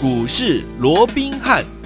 股市罗宾汉。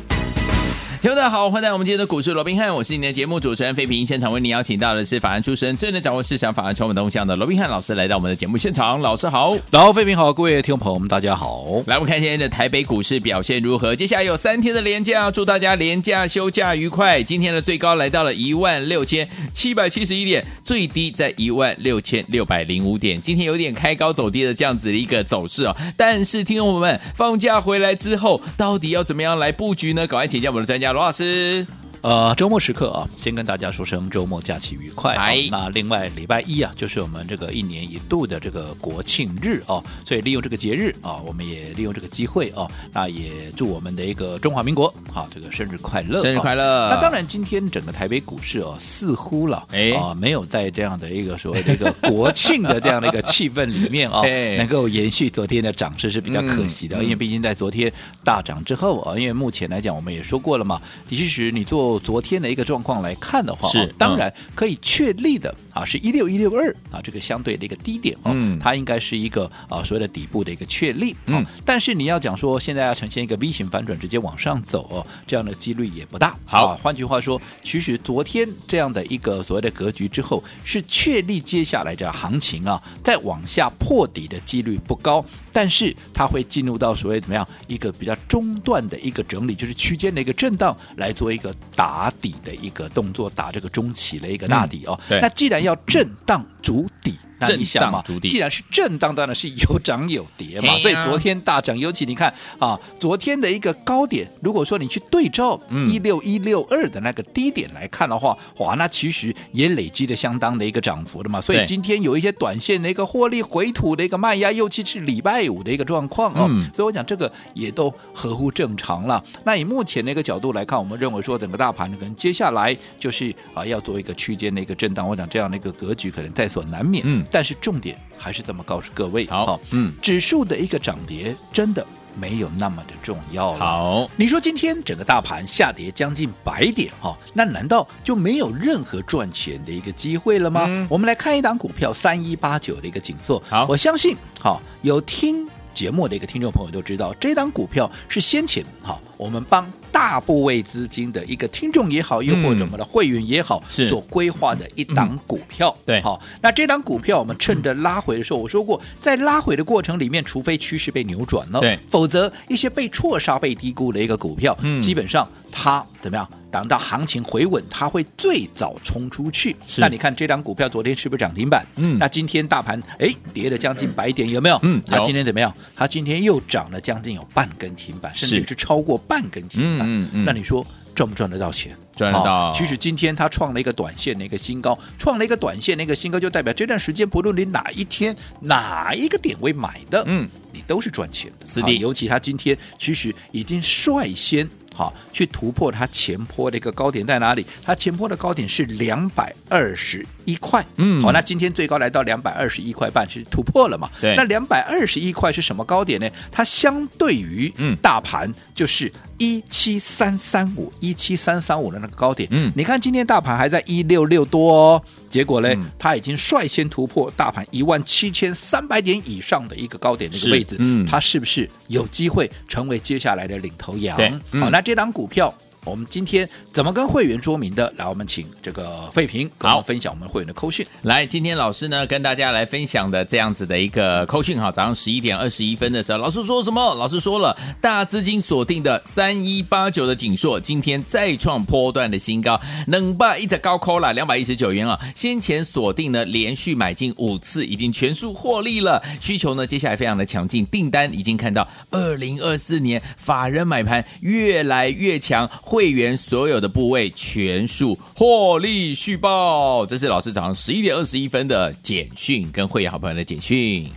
听众大家好，欢迎来到我们今天的股市罗宾汉，我是你的节目主持人费平。现场为你邀请到的是法案出身、最能掌握市场法案充满动向的罗宾汉老师，来到我们的节目现场。老师好，老费平好，各位听众朋友们，大家好。来，我们看今天的台北股市表现如何？接下来有三天的连假，祝大家连假休假愉快。今天的最高来到了一万六千七百七十一点，最低在一万六千六百零五点。今天有点开高走低的这样子的一个走势哦。但是，听众朋友们，放假回来之后，到底要怎么样来布局呢？赶快请教我们的专家罗老师。呃，周末时刻啊，先跟大家说声周末假期愉快。哎，那另外礼拜一啊，就是我们这个一年一度的这个国庆日哦，所以利用这个节日啊，我们也利用这个机会哦，那也祝我们的一个中华民国好这个生日快乐，生日快乐。那当然，今天整个台北股市哦，似乎了哎啊，没有在这样的一个所谓的一个国庆的这样的一个气氛里面哦，能够延续昨天的涨势是比较可惜的，因为毕竟在昨天大涨之后啊，因为目前来讲，我们也说过了嘛，其实你做。昨天的一个状况来看的话，是当然可以确立的啊，是一六一六二啊，这个相对的一个低点哦，它应该是一个啊所谓的底部的一个确立。嗯，但是你要讲说现在要呈现一个 V 型反转，直接往上走哦，这样的几率也不大。好，换句话说，其实昨天这样的一个所谓的格局之后，是确立接下来的行情啊，再往下破底的几率不高，但是它会进入到所谓怎么样一个比较中段的一个整理，就是区间的一个震荡，来做一个打底的一个动作，打这个中期的一个大底哦。嗯、那既然要震荡筑底。那你想嘛，既然是震荡，当然是有涨有跌嘛。所以昨天大涨，尤其你看啊，昨天的一个高点，如果说你去对照一六一六二的那个低点来看的话，嗯、哇，那其实也累积了相当的一个涨幅的嘛。所以今天有一些短线的一个获利回吐的一个卖压，尤其是礼拜五的一个状况哦。嗯、所以我讲这个也都合乎正常了。那以目前的一个角度来看，我们认为说整个大盘可能接下来就是啊要做一个区间的一个震荡。我讲这样的一个格局可能在所难免。嗯。但是重点还是这么告诉各位，好，嗯，指数的一个涨跌真的没有那么的重要了。好，你说今天整个大盘下跌将近百点，哈，那难道就没有任何赚钱的一个机会了吗？嗯、我们来看一档股票三一八九的一个景硕，好，我相信，好，有听节目的一个听众朋友都知道，这档股票是先前，哈，我们帮。大部位资金的一个听众也好，又或者我们的会员也好，嗯、所规划的一档股票，嗯、对，好，那这档股票我们趁着拉回的时候，我说过，在拉回的过程里面，除非趋势被扭转了，对，否则一些被错杀、被低估的一个股票，嗯，基本上它怎么样？等到行情回稳，它会最早冲出去。是那你看这张股票昨天是不是涨停板？嗯，那今天大盘哎跌了将近百点，有没有？嗯，它今天怎么样？它今天又涨了将近有半根停板，甚至是超过半根停板。嗯嗯，那你说赚不赚得到钱？赚得到。其实今天它创了一个短线的一个新高，创了一个短线的一个新高，就代表这段时间不论你哪一天哪一个点位买的，嗯，你都是赚钱的。是的，尤其它今天其实已经率先。好，去突破它前坡的一个高点在哪里？它前坡的高点是两百二十一块。嗯，好，那今天最高来到两百二十一块半，是突破了嘛？对。那两百二十一块是什么高点呢？它相对于嗯大盘就是一七三三五一七三三五的那个高点。嗯，你看今天大盘还在一六六多哦，结果呢，嗯、它已经率先突破大盘一万七千三百点以上的一个高点的一个位置。嗯，它是不是有机会成为接下来的领头羊？好，那。这档股票。我们今天怎么跟会员说明的？来，我们请这个费平跟我们分享我们会员的扣讯。来，今天老师呢跟大家来分享的这样子的一个扣讯哈，早上十一点二十一分的时候，老师说什么？老师说了，大资金锁定的三一八九的景硕，今天再创波段的新高，能把一直高扣了两百一十九元啊！先前锁定呢，连续买进五次，已经全数获利了。需求呢，接下来非常的强劲，订单已经看到二零二四年法人买盘越来越强。会员所有的部位全数获利续报，这是老师早上十一点二十一分的简讯，跟会员好朋友的简讯。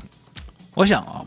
我想啊，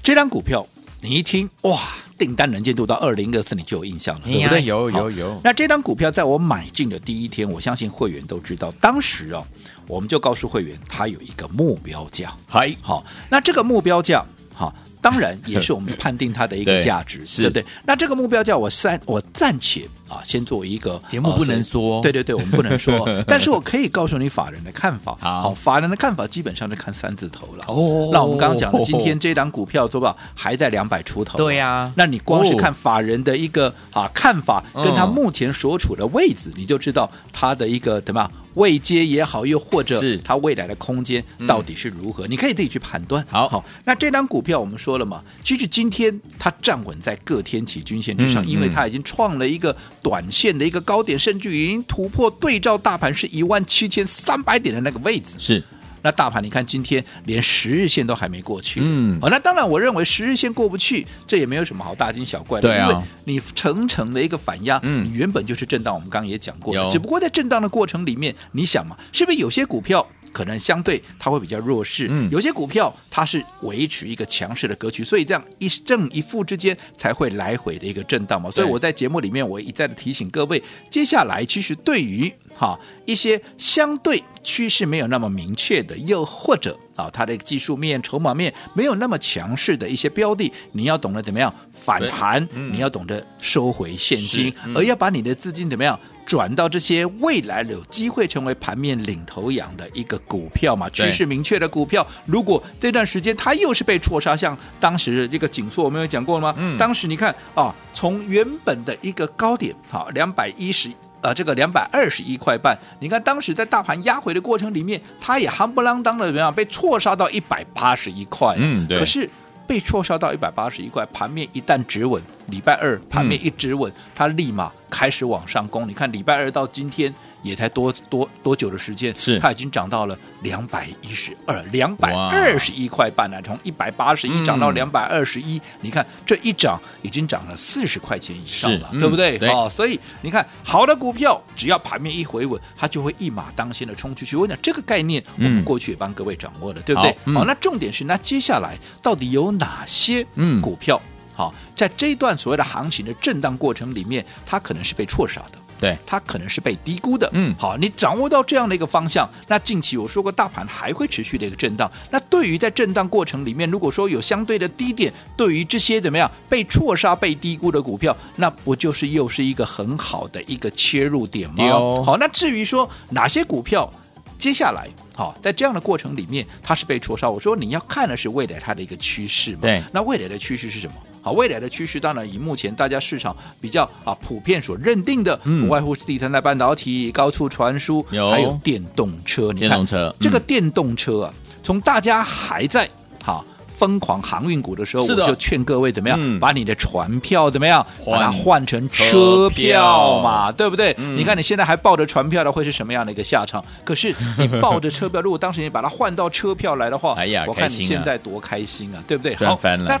这张股票你一听哇，订单能见度到二零二四，你就有印象了，对不对？有有有。那这张股票在我买进的第一天，我相信会员都知道，当时啊，我们就告诉会员，它有一个目标价。嗨，好，那这个目标价，好。当然也是我们 判定它的一个价值，对，不对？那这个目标价我暂我暂且啊，先做一个节目不能说，对对对，我们不能说，但是我可以告诉你法人的看法。好，法人的看法基本上是看三字头了。哦，那我们刚刚讲的，今天这档股票说吧，还在两百出头。对呀，那你光是看法人的一个啊看法，跟他目前所处的位置，你就知道他的一个怎么样？位阶也好，又或者是它未来的空间到底是如何？嗯、你可以自己去判断。好，好，那这张股票我们说了嘛，其实今天它站稳在各天期均线之上，嗯、因为它已经创了一个短线的一个高点，甚至已经突破对照大盘是一万七千三百点的那个位置。是。那大盘，你看今天连十日线都还没过去，嗯，哦，那当然，我认为十日线过不去，这也没有什么好大惊小怪的，对啊，因为你层层的一个反压，嗯，原本就是震荡，我们刚刚也讲过了，只不过在震荡的过程里面，你想嘛，是不是有些股票可能相对它会比较弱势，嗯，有些股票它是维持一个强势的格局，所以这样一正一负之间才会来回的一个震荡嘛，所以我在节目里面我一再的提醒各位，接下来其实对于哈一些相对。趋势没有那么明确的，又或者啊，它的技术面、筹码面没有那么强势的一些标的，你要懂得怎么样反弹，嗯、你要懂得收回现金，嗯、而要把你的资金怎么样转到这些未来有机会成为盘面领头羊的一个股票嘛？趋势明确的股票，如果这段时间它又是被错杀，像当时这个紧缩，我们有讲过了吗？嗯、当时你看啊，从原本的一个高点，好两百一十。呃，这个两百二十一块半，你看当时在大盘压回的过程里面，它也夯不啷当的怎么样被错杀到一百八十一块。嗯，对。可是被错杀到一百八十一块，盘面一旦止稳，礼拜二盘面一止稳，嗯、它立马开始往上攻。你看礼拜二到今天。也才多多多久的时间？是它已经涨到了两百一十二，两百二十一块半了，从一百八十一涨到两百二十一。你看这一涨已经涨了四十块钱以上了，对不对？哦，所以你看好的股票，只要盘面一回稳，它就会一马当先的冲出去。我讲这个概念，我们过去也帮各位掌握了，对不对？好，那重点是那接下来到底有哪些股票？好，在这一段所谓的行情的震荡过程里面，它可能是被错杀的。对，它可能是被低估的。嗯，好，你掌握到这样的一个方向，那近期我说过，大盘还会持续的一个震荡。那对于在震荡过程里面，如果说有相对的低点，对于这些怎么样被错杀、被低估的股票，那不就是又是一个很好的一个切入点吗？哦、好，那至于说哪些股票接下来好在这样的过程里面它是被错杀，我说你要看的是未来它的一个趋势嘛。对，那未来的趋势是什么？好，未来的趋势当然以目前大家市场比较啊普遍所认定的，嗯、不外乎是第三代半导体、高速传输，有还有电动车。你看，电动车、嗯、这个电动车啊，从大家还在好疯狂航运股的时候，的我就劝各位怎么样，嗯、把你的船票怎么样，把它换成车票嘛，票对不对？嗯、你看你现在还抱着船票的会是什么样的一个下场？可是你抱着车票，如果当时你把它换到车票来的话，哎呀，我看你现在多开心啊，对不对？好翻了。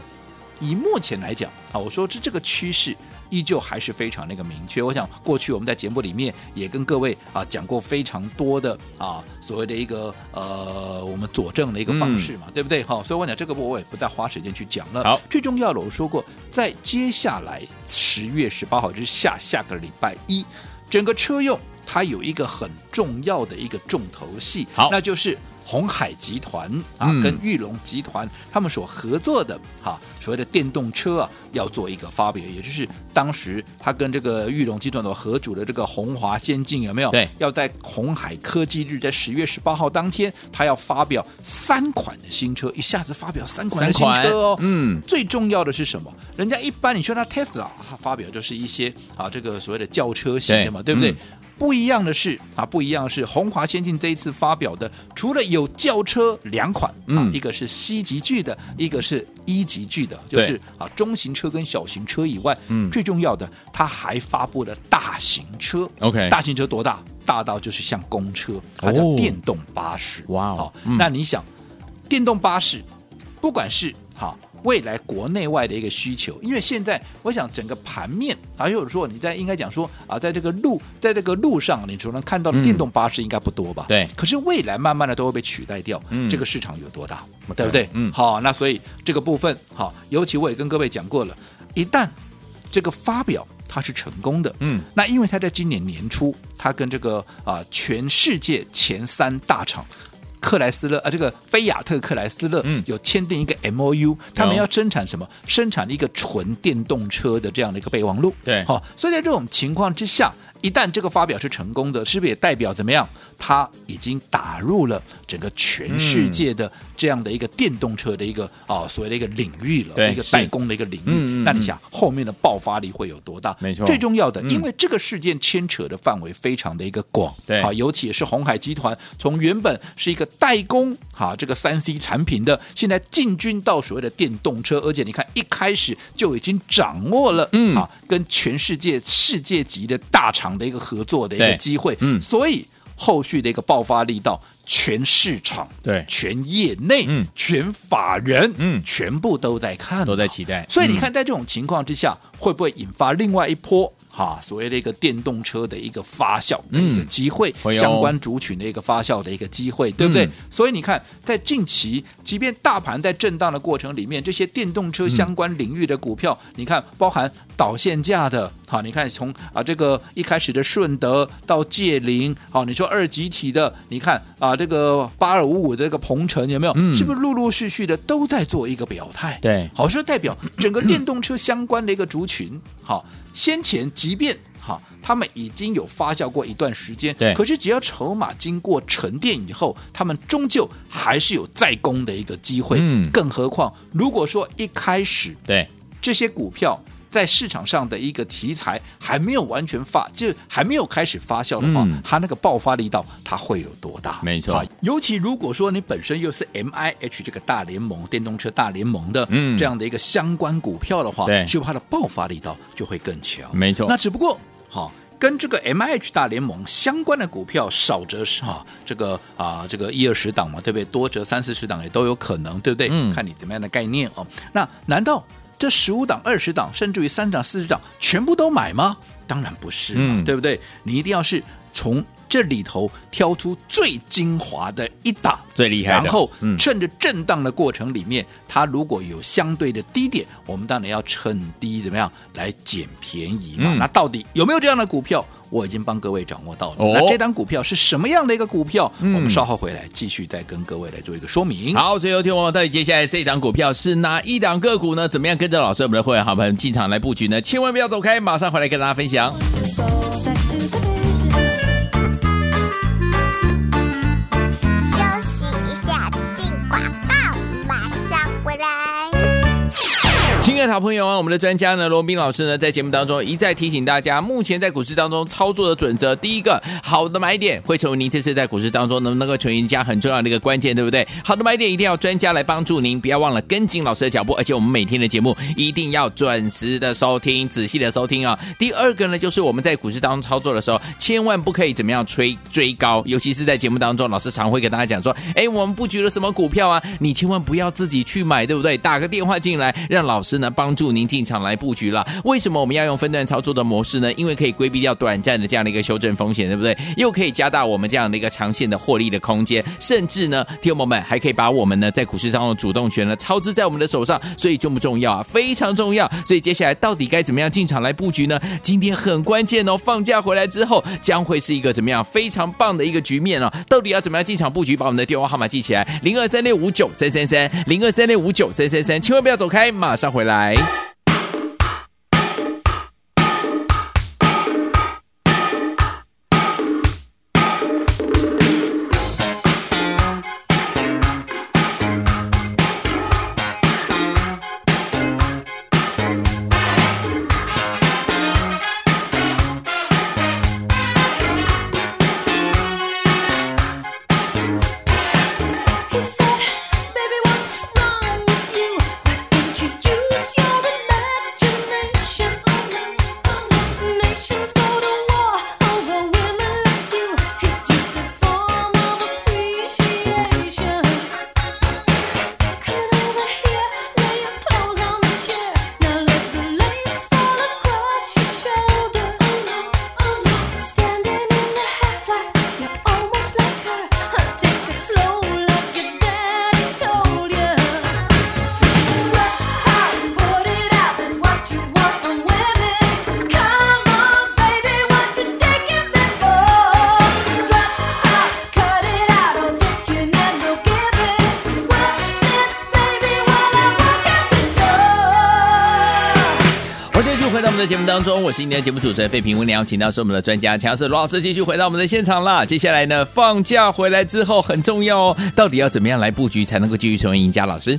以目前来讲啊，我说这这个趋势依旧还是非常那个明确。我想过去我们在节目里面也跟各位啊讲过非常多的啊所谓的一个呃我们佐证的一个方式嘛，嗯、对不对？好，所以我讲这个我也不再花时间去讲了。好，最重要的我说过，在接下来十月十八号就是下下个礼拜一，整个车用它有一个很重要的一个重头戏，好，那就是。鸿海集团啊，跟裕隆集团他们所合作的哈、啊，所谓的电动车啊，要做一个发表，也就是当时他跟这个裕隆集团所合组的这个红华先进有没有？对，要在红海科技日，在十月十八号当天，他要发表三款的新车，一下子发表三款的新车哦。嗯，最重要的是什么？人家一般你说他 Tesla，他发表就是一些啊，这个所谓的轿车型的嘛，对，对不对？嗯不一样的是啊，不一样的是，鸿华先进这一次发表的，除了有轿车两款，啊，嗯、一个是 C 级距的，一个是 E 级距的，就是啊中型车跟小型车以外，嗯，最重要的，它还发布了大型车，OK，大型车多大？大到就是像公车，它叫电动巴士，哇哦，好，那你想，电动巴士，不管是好。未来国内外的一个需求，因为现在我想整个盘面，还有说你在应该讲说啊，在这个路，在这个路上，你所能看到的电动巴士应该不多吧？对。可是未来慢慢的都会被取代掉，嗯，这个市场有多大，嗯、对不对？嗯。好，那所以这个部分好，尤其我也跟各位讲过了，一旦这个发表它是成功的，嗯，那因为它在今年年初，它跟这个啊全世界前三大厂。克莱斯勒啊，这个菲亚特克莱斯勒有签订一个 M O U，、嗯、他们要生产什么？生产一个纯电动车的这样的一个备忘录。对，好，所以在这种情况之下，一旦这个发表是成功的，是不是也代表怎么样？它已经打入了整个全世界的这样的一个电动车的一个啊、嗯、所谓的一个领域了，一个代工的一个领域。嗯、那你想后面的爆发力会有多大？没错，最重要的，因为这个事件牵扯的范围非常的一个广，对，好，尤其也是红海集团从原本是一个代工哈这个三 C 产品的，现在进军到所谓的电动车，而且你看一开始就已经掌握了，嗯啊，跟全世界世界级的大厂的一个合作的一个机会，嗯，所以。后续的一个爆发力到全市场，对，全业内，嗯，全法人，嗯，全部都在看，都在期待。所以你看，在这种情况之下，嗯、会不会引发另外一波？哈，所谓的一个电动车的一个发酵的一个机会，嗯、相关族群的一个发酵的一个机会，对不对？嗯、所以你看，在近期，即便大盘在震荡的过程里面，这些电动车相关领域的股票，嗯、你看，包含导线架的，好，你看从啊这个一开始的顺德到界霖，好，你说二集体的，你看啊这个八二五五的这个鹏程有没有？嗯、是不是陆陆续续的都在做一个表态？对，好，说代表整个电动车相关的一个族群，好。先前即便哈，他们已经有发酵过一段时间，对，可是只要筹码经过沉淀以后，他们终究还是有再攻的一个机会。嗯，更何况如果说一开始对这些股票在市场上的一个题材还没有完全发，就还没有开始发酵的话，嗯、它那个爆发力道它会有多大？没错，尤其如果说你本身又是 M I H 这个大联盟电动车大联盟的这样的一个相关股票的话，对、嗯，就它的爆发力道就会更强。没错，那只不过好。跟这个 M I H 大联盟相关的股票，少则是哈这个啊这个一二十档嘛，对不对？多则三四十档也都有可能，对不对？嗯，看你怎么样的概念哦。那难道这十五档、二十档，甚至于三档、四十档，全部都买吗？当然不是嘛，嗯、对不对？你一定要是从。这里头挑出最精华的一档，最厉害的，然后趁着震荡的过程里面，嗯、它如果有相对的低点，我们当然要趁低怎么样来捡便宜嘛。嗯、那到底有没有这样的股票？我已经帮各位掌握到了。哦、那这张股票是什么样的一个股票？嗯、我们稍后回来继续再跟各位来做一个说明。好，最后听我们到底接下来这档股票是哪一档个股呢？怎么样跟着老师我们的会员好朋友进场来布局呢？千万不要走开，马上回来跟大家分享。亲爱的好朋友啊，我们的专家呢，罗宾老师呢，在节目当中一再提醒大家，目前在股市当中操作的准则，第一个，好的买点会成为您这次在股市当中能不能够成赢家很重要的一个关键，对不对？好的买点一定要专家来帮助您，不要忘了跟紧老师的脚步，而且我们每天的节目一定要准时的收听，仔细的收听啊、第二个呢，就是我们在股市当中操作的时候，千万不可以怎么样吹追高，尤其是在节目当中，老师常会跟大家讲说，哎，我们布局了什么股票啊？你千万不要自己去买，对不对？打个电话进来，让老师。是呢，帮助您进场来布局了。为什么我们要用分段操作的模式呢？因为可以规避掉短暂的这样的一个修正风险，对不对？又可以加大我们这样的一个长线的获利的空间，甚至呢，听友们还可以把我们呢在股市当中的主动权呢操之在我们的手上。所以重不重要啊？非常重要。所以接下来到底该怎么样进场来布局呢？今天很关键哦。放假回来之后将会是一个怎么样非常棒的一个局面哦。到底要怎么样进场布局？把我们的电话号码记起来：零二三六五九三三三，零二三六五九三三三，千万不要走开，马上回。回来。在节目当中，我是今天的节目主持人费平。我们邀请到是我们的专家强是罗老师，继续回到我们的现场啦。接下来呢，放假回来之后很重要哦，到底要怎么样来布局才能够继续成为赢家？老师。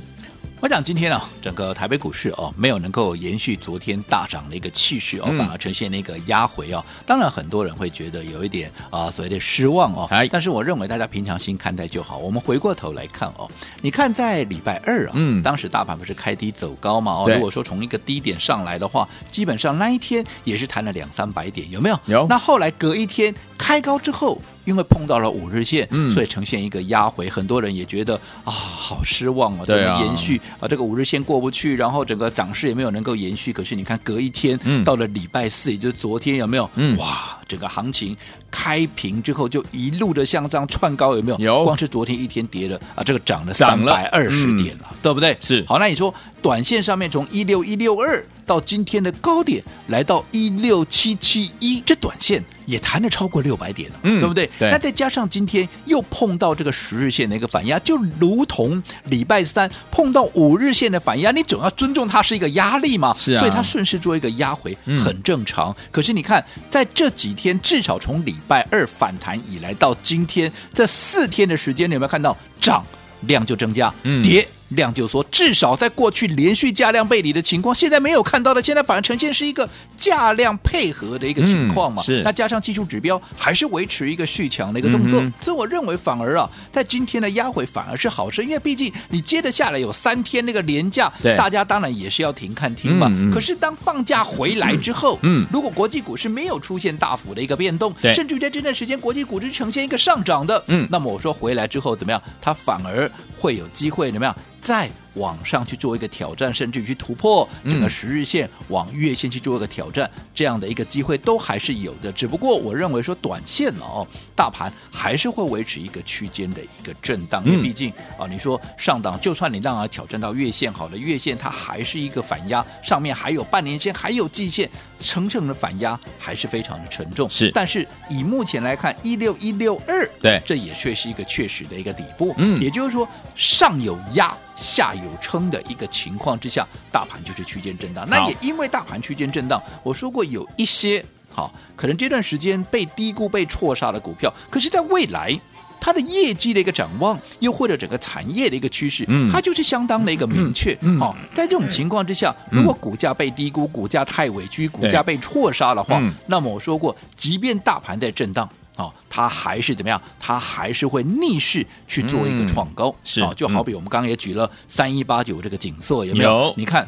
我讲今天啊，整个台北股市哦，没有能够延续昨天大涨的一个气势哦，反而呈现了一个压回哦。当然，很多人会觉得有一点啊，所谓的失望哦。但是我认为大家平常心看待就好。我们回过头来看哦，你看在礼拜二啊，嗯，当时大盘不是开低走高嘛？哦，如果说从一个低点上来的话，基本上那一天也是弹了两三百点，有没有？有。那后来隔一天开高之后。因为碰到了五日线，嗯，所以呈现一个压回，很多人也觉得啊，好失望啊，怎么延续啊，啊，这个五日线过不去，然后整个涨势也没有能够延续。可是你看，隔一天，嗯，到了礼拜四，也就是昨天，有没有？嗯，哇，整个行情开平之后就一路的向上窜高，有没有？有。光是昨天一天跌了啊，这个涨了三百二十点了，嗯，对不对？是。好，那你说短线上面从一六一六二到今天的高点来到一六七七一，这短线。也弹了超过六百点了，嗯，对不对？对。那再加上今天又碰到这个十日线的一个反压，就如同礼拜三碰到五日线的反压，你总要尊重它是一个压力嘛，是啊。所以它顺势做一个压回，很正常。嗯。可是你看，在这几天，至少从礼拜二反弹以来到今天这四天的时间，你有没有看到涨量就增加，嗯，跌。量就说，至少在过去连续价量背离的情况，现在没有看到的，现在反而呈现是一个价量配合的一个情况嘛？嗯、是。那加上技术指标还是维持一个续强的一个动作，嗯、所以我认为反而啊，在今天的压回反而是好事，因为毕竟你接着下来有三天那个连价，对，大家当然也是要停看停嘛。嗯、可是当放假回来之后，嗯，如果国际股市没有出现大幅的一个变动，甚至于在这段时间国际股市呈现一个上涨的，嗯，那么我说回来之后怎么样？它反而会有机会怎么样？再往上去做一个挑战，甚至于去突破整个十日线，往月线去做一个挑战，这样的一个机会都还是有的。只不过我认为说，短线了哦，大盘还是会维持一个区间的一个震荡，因为毕竟啊，你说上档，就算你让它挑战到月线好了，月线它还是一个反压，上面还有半年线，还有季线，层层的反压还是非常的沉重。是，但是以目前来看，一六一六二，对，这也确是一个确实的一个底部。嗯，也就是说，上有压。下有撑的一个情况之下，大盘就是区间震荡。那也因为大盘区间震荡，我说过有一些好，可能这段时间被低估、被错杀的股票，可是在未来它的业绩的一个展望，又或者整个产业的一个趋势，嗯，它就是相当的一个明确。嗯，好，在这种情况之下，如果股价被低估、股价太委屈、股价被错杀的话，那么我说过，即便大盘在震荡。哦，它还是怎么样？它还是会逆势去做一个创高，嗯、是、哦、就好比我们刚刚也举了三一八九这个景色有没有？有你看，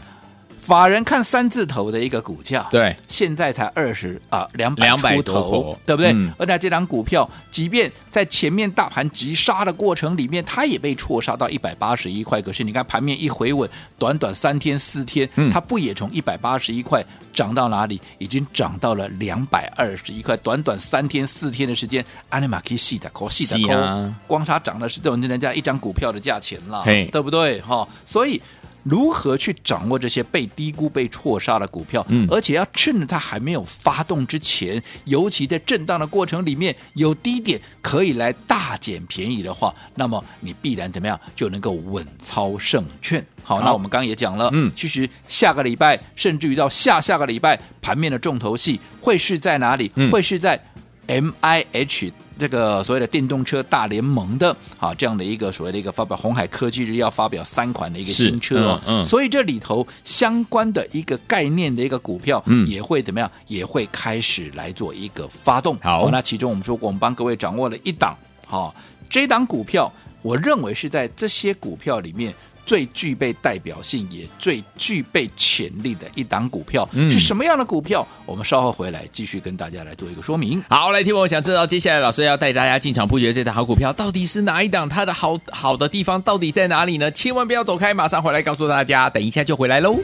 法人看三字头的一个股价，对，现在才二十啊两百出头，头对不对？嗯、而且这张股票，即便在前面大盘急杀的过程里面，它也被错杀到一百八十一块。可是你看盘面一回稳，短短三天四天，嗯、它不也从一百八十一块？涨到哪里？已经涨到了两百二十一块。短短三天四天的时间，阿尼玛可以细的抠，细的抠，光它涨的是等于人家一张股票的价钱了，对不对？哈，所以如何去掌握这些被低估、被错杀的股票？嗯，而且要趁着它还没有发动之前，尤其在震荡的过程里面有低点可以来大捡便宜的话，那么你必然怎么样就能够稳操胜券。好，那我们刚刚也讲了，嗯，其实下个礼拜，甚至于到下下个礼拜，盘面的重头戏会是在哪里？嗯、会是在 M I H 这个所谓的电动车大联盟的啊这样的一个所谓的一个发表，红海科技日要发表三款的一个新车，嗯，嗯，所以这里头相关的一个概念的一个股票，嗯，也会怎么样？也会开始来做一个发动。好，好，那其中我们说过，我们帮各位掌握了一档，好，这档股票，我认为是在这些股票里面。最具备代表性，也最具备潜力的一档股票，嗯、是什么样的股票？我们稍后回来继续跟大家来做一个说明。好，来听我想知道接下来老师要带大家进场布局的这档好股票到底是哪一档？它的好好的地方到底在哪里呢？千万不要走开，马上回来告诉大家。等一下就回来喽。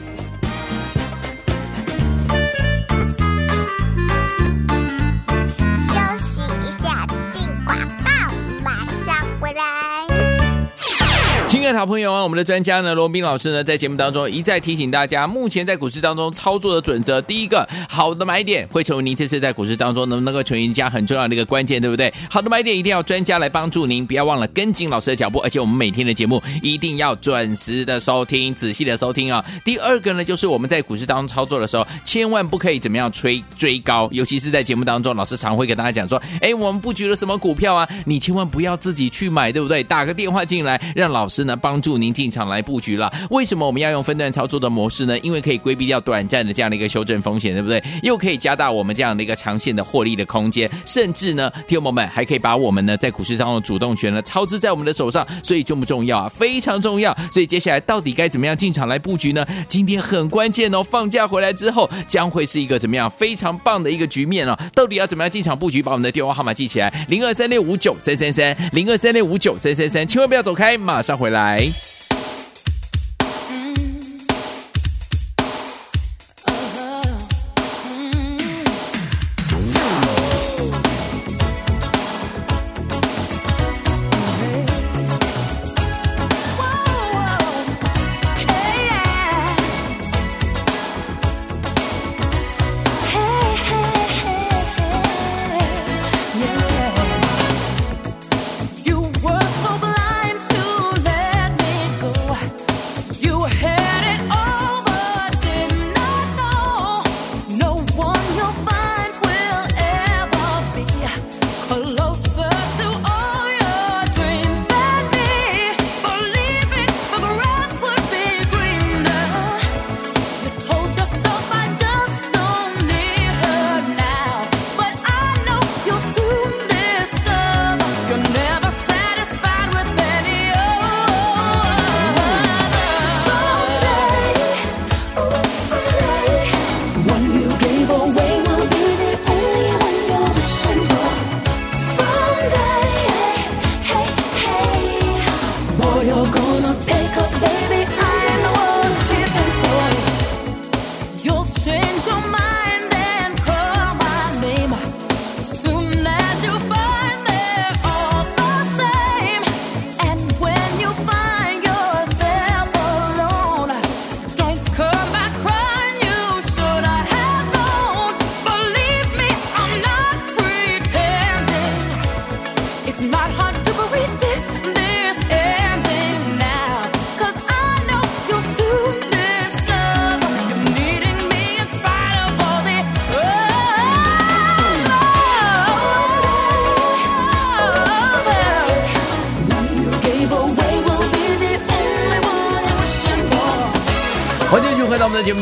的好朋友啊，我们的专家呢，罗宾老师呢，在节目当中一再提醒大家，目前在股市当中操作的准则，第一个，好的买点会成为您这次在股市当中能不能够成赢家很重要的一个关键，对不对？好的买点一定要专家来帮助您，不要忘了跟紧老师的脚步，而且我们每天的节目一定要准时的收听，仔细的收听啊、第二个呢，就是我们在股市当中操作的时候，千万不可以怎么样追追高，尤其是在节目当中，老师常会跟大家讲说，哎，我们布局了什么股票啊？你千万不要自己去买，对不对？打个电话进来，让老师呢帮助您进场来布局了。为什么我们要用分段操作的模式呢？因为可以规避掉短暂的这样的一个修正风险，对不对？又可以加大我们这样的一个长线的获利的空间，甚至呢，听友们还可以把我们呢在股市当中的主动权呢操之在我们的手上。所以重不重要啊？非常重要。所以接下来到底该怎么样进场来布局呢？今天很关键哦。放假回来之后，将会是一个怎么样非常棒的一个局面哦。到底要怎么样进场布局？把我们的电话号码记起来：零二三六五九三三三，零二三六五九三三三，千万不要走开，马上回来。节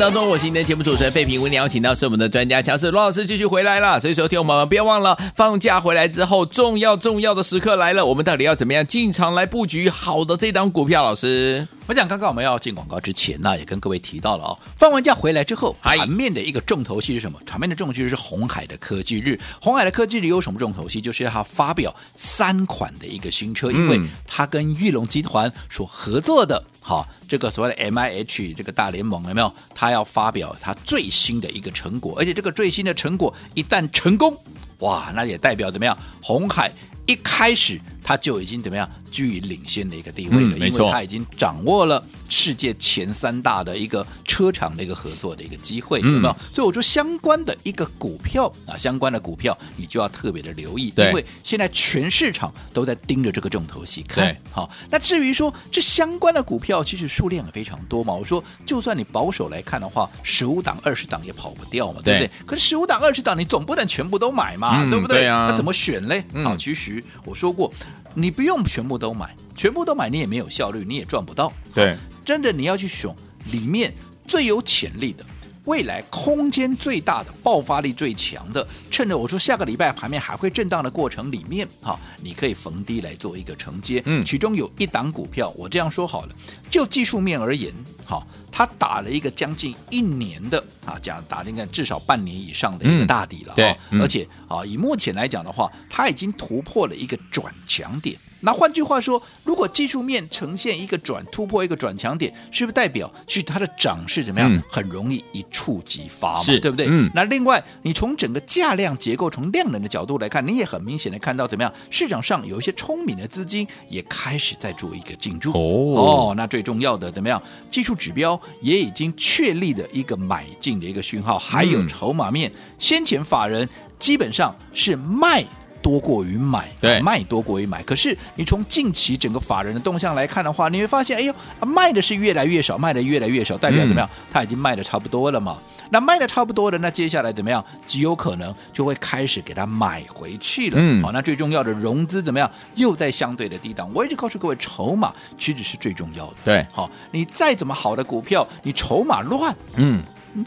当中，我是您的节目主持人费平。为您邀请到是我们的专家强势罗老师继续回来了。所以说，听我们不要忘了，放假回来之后，重要重要的时刻来了。我们到底要怎么样进场来布局好的这档股票？老师，我想刚刚我们要进广告之前呢，也跟各位提到了哦，放完假回来之后，盘面的一个重头戏是什么？盘面的重头戏是红海的科技日。红海的科技日有什么重头戏？就是要他发表三款的一个新车，因为它跟玉龙集团所合作的。好，这个所谓的 M I H 这个大联盟有没有？它要发表它最新的一个成果，而且这个最新的成果一旦成功，哇，那也代表怎么样？红海一开始他就已经怎么样？居于领先的一个地位了，嗯、因为他已经掌握了世界前三大的一个车厂的一个合作的一个机会，嗯、有没有？所以我说相关的一个股票啊，相关的股票你就要特别的留意，因为现在全市场都在盯着这个重头戏看。好，那至于说这相关的股票，其实数量也非常多嘛。我说，就算你保守来看的话，十五档、二十档也跑不掉嘛，对不对？可是十五档、二十档，你总不能全部都买嘛，嗯、对不对？对啊、那怎么选嘞？好、嗯，其实我说过，你不用全部都买，全部都买你也没有效率，你也赚不到。对，真的你要去选里面最有潜力的。未来空间最大的、爆发力最强的，趁着我说下个礼拜盘面还会震荡的过程里面，哈，你可以逢低来做一个承接。嗯，其中有一档股票，我这样说好了，就技术面而言，哈，它打了一个将近一年的啊，讲打了一个至少半年以上的一个大底了。嗯、对，而且啊，以目前来讲的话，它已经突破了一个转强点。那换句话说，如果技术面呈现一个转突破一个转强点，是不是代表是它的涨势怎么样？嗯、很容易一触即发嘛，对不对？嗯。那另外，你从整个价量结构，从量能的角度来看，你也很明显的看到怎么样？市场上有一些聪明的资金也开始在做一个进驻。哦哦，那最重要的怎么样？技术指标也已经确立了一个买进的一个讯号，还有筹码面，嗯、先前法人基本上是卖。多过于买，对，卖多过于买。可是你从近期整个法人的动向来看的话，你会发现，哎呦，卖的是越来越少，卖的越来越少，代表怎么样？他已经卖的差不多了嘛。那卖的差不多了，那接下来怎么样？极有可能就会开始给他买回去了。嗯，好，那最重要的融资怎么样？又在相对的低档。我一直告诉各位，筹码其实是最重要的。对，好，你再怎么好的股票，你筹码乱，嗯。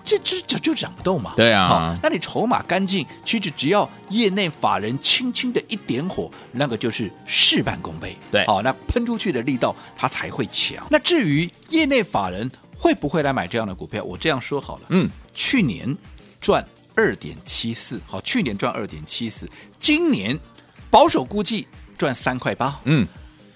这这这就涨不动嘛？对啊，好，那你筹码干净，其实只要业内法人轻轻的一点火，那个就是事半功倍。对，好，那喷出去的力道它才会强。那至于业内法人会不会来买这样的股票，我这样说好了，嗯，去年赚二点七四，好，去年赚二点七四，今年保守估计赚三块八，嗯，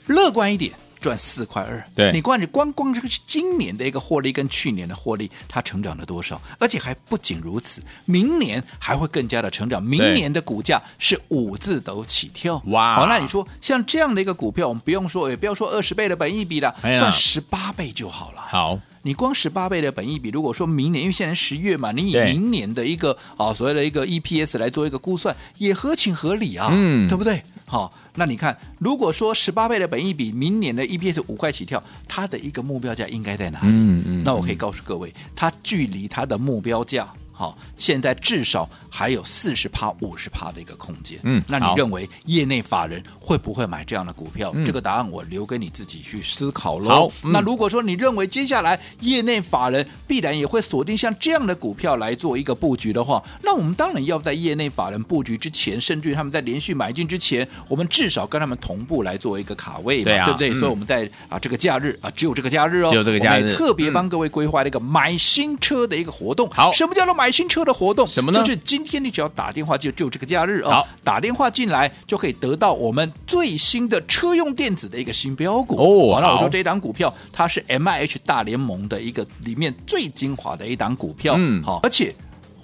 乐观一点。赚四块二，对，你光你光光这个是今年的一个获利跟去年的获利，它成长了多少？而且还不仅如此，明年还会更加的成长。明年的股价是五字头起跳，哇！好，那你说像这样的一个股票，我们不用说，也不要说二十倍的本益比了，哎、算十八倍就好了。好。你光十八倍的本益比，如果说明年，因为现在十月嘛，你以明年的一个啊所谓的一个 EPS 来做一个估算，也合情合理啊，嗯，对不对？好，那你看，如果说十八倍的本益比，明年的 EPS 五块起跳，它的一个目标价应该在哪里？嗯嗯，那我可以告诉各位，它距离它的目标价。好，现在至少还有四十趴、五十趴的一个空间。嗯，那你认为业内法人会不会买这样的股票？嗯、这个答案我留给你自己去思考喽。好，嗯、那如果说你认为接下来业内法人必然也会锁定像这样的股票来做一个布局的话，那我们当然要在业内法人布局之前，甚至于他们在连续买进之前，我们至少跟他们同步来做一个卡位嘛，对，啊、对不对？嗯、所以我们在啊这个假日啊，只有这个假日哦，只有这个假日，特别帮各位规划了一个买新车的一个活动。好，什么叫做买？买新车的活动什么呢？就是今天你只要打电话就就这个假日啊，好打电话进来就可以得到我们最新的车用电子的一个新标股哦。好，那我说这一档股票它是 MIH 大联盟的一个里面最精华的一档股票，嗯，好，而且。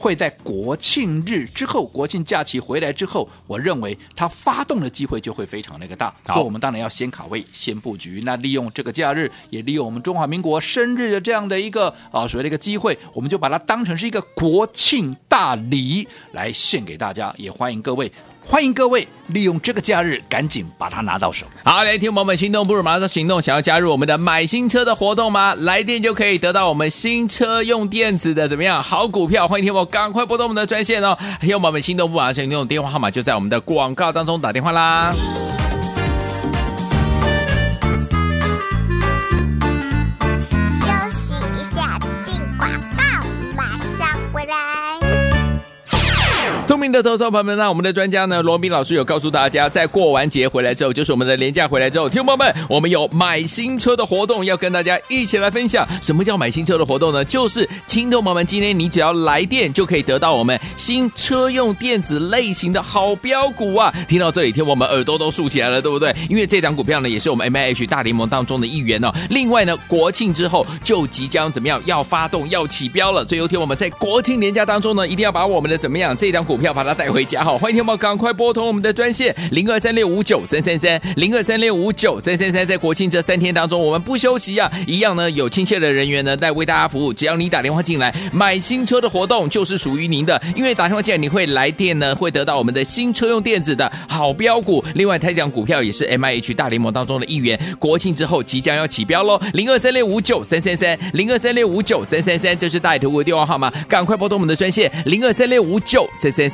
会在国庆日之后，国庆假期回来之后，我认为它发动的机会就会非常那个大。所以我们当然要先卡位、先布局。那利用这个假日，也利用我们中华民国生日的这样的一个啊所谓的一个机会，我们就把它当成是一个国庆大礼来献给大家。也欢迎各位。欢迎各位利用这个假日，赶紧把它拿到手。好，来听我们心动不如马上行动，想要加入我们的买新车的活动吗？来电就可以得到我们新车用电子的怎么样好股票？欢迎听我赶快拨通我们的专线哦。还有我们心动不如马上行动电话号码就在我们的广告当中打电话啦。聪明的投资朋友们，那我们的专家呢，罗宾老师有告诉大家，在过完节回来之后，就是我们的连假回来之后，听众朋友们，我们有买新车的活动要跟大家一起来分享。什么叫买新车的活动呢？就是听众朋友们，今天你只要来电就可以得到我们新车用电子类型的好标股啊！听到这里，听我们耳朵都竖起来了，对不对？因为这档股票呢，也是我们 MIH 大联盟当中的一员哦。另外呢，国庆之后就即将怎么样，要发动要起标了。所以有听我们在国庆连假当中呢，一定要把我们的怎么样这档股。股票把它带回家哈！欢迎听众赶快拨通我们的专线零二三六五九三三三零二三六五九三三三，在国庆这三天当中，我们不休息啊，一样呢有亲切的人员呢在为大家服务。只要你打电话进来，买新车的活动就是属于您的，因为打电话进来你会来电呢，会得到我们的新车用电子的好标股。另外，台奖股票也是 MIH 大联盟当中的一员。国庆之后即将要起标喽，零二三六五九三三三零二三六五九三三三，这是大头屋的电话号码，赶快拨通我们的专线零二三六五九三三。